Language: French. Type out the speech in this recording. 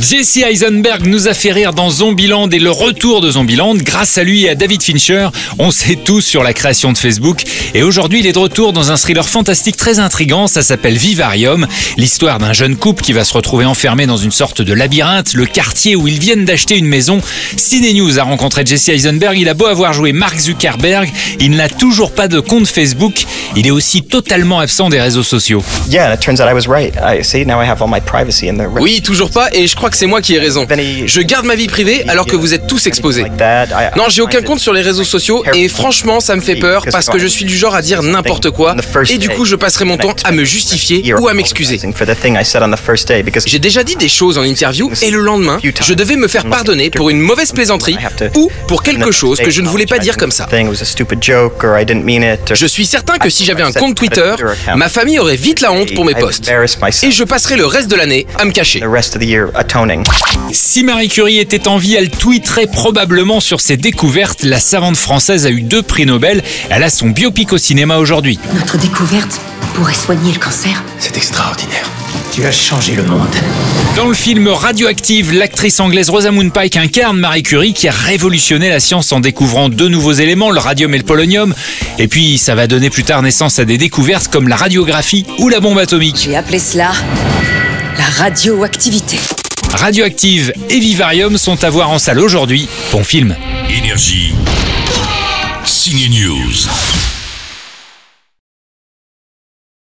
Jesse Eisenberg nous a fait rire dans Zombieland et le retour de Zombieland. Grâce à lui et à David Fincher, on sait tous sur la création de Facebook. Et aujourd'hui, il est de retour dans un thriller fantastique très intrigant. Ça s'appelle Vivarium. L'histoire d'un jeune couple qui va se retrouver enfermé dans une sorte de labyrinthe, le quartier où ils viennent d'acheter une maison. Ciné News a rencontré Jesse Eisenberg. Il a beau avoir joué Mark Zuckerberg, il n'a toujours pas de compte Facebook. Il est aussi totalement absent des réseaux sociaux. Yeah, it turns out I was right. I see now I have all my privacy in the Oui, toujours pas, et je crois que c'est moi qui ai raison. Je garde ma vie privée alors que vous êtes tous exposés. Non, j'ai aucun compte sur les réseaux sociaux et franchement, ça me fait peur parce que je suis du genre à dire n'importe quoi et du coup, je passerai mon temps à me justifier ou à m'excuser. J'ai déjà dit des choses en interview et le lendemain, je devais me faire pardonner pour une mauvaise plaisanterie ou pour quelque chose que je ne voulais pas dire comme ça. Je suis certain que si j'avais un compte Twitter, ma famille aurait vite la honte pour mes posts. Et je passerai le reste de l'année à me cacher. Si Marie Curie était en vie, elle tweeterait probablement sur ses découvertes. La savante française a eu deux prix Nobel. Elle a son biopic au cinéma aujourd'hui. Notre découverte pourrait soigner le cancer. C'est extraordinaire. Tu as changé le monde. Dans le film Radioactive, l'actrice anglaise Rosamund Pike incarne Marie Curie qui a révolutionné la science en découvrant deux nouveaux éléments, le radium et le polonium. Et puis ça va donner plus tard naissance à des découvertes comme la radiographie ou la bombe atomique. J'ai appelé cela la radioactivité. Radioactive et Vivarium sont à voir en salle aujourd'hui. Bon film. Énergie. Signe News.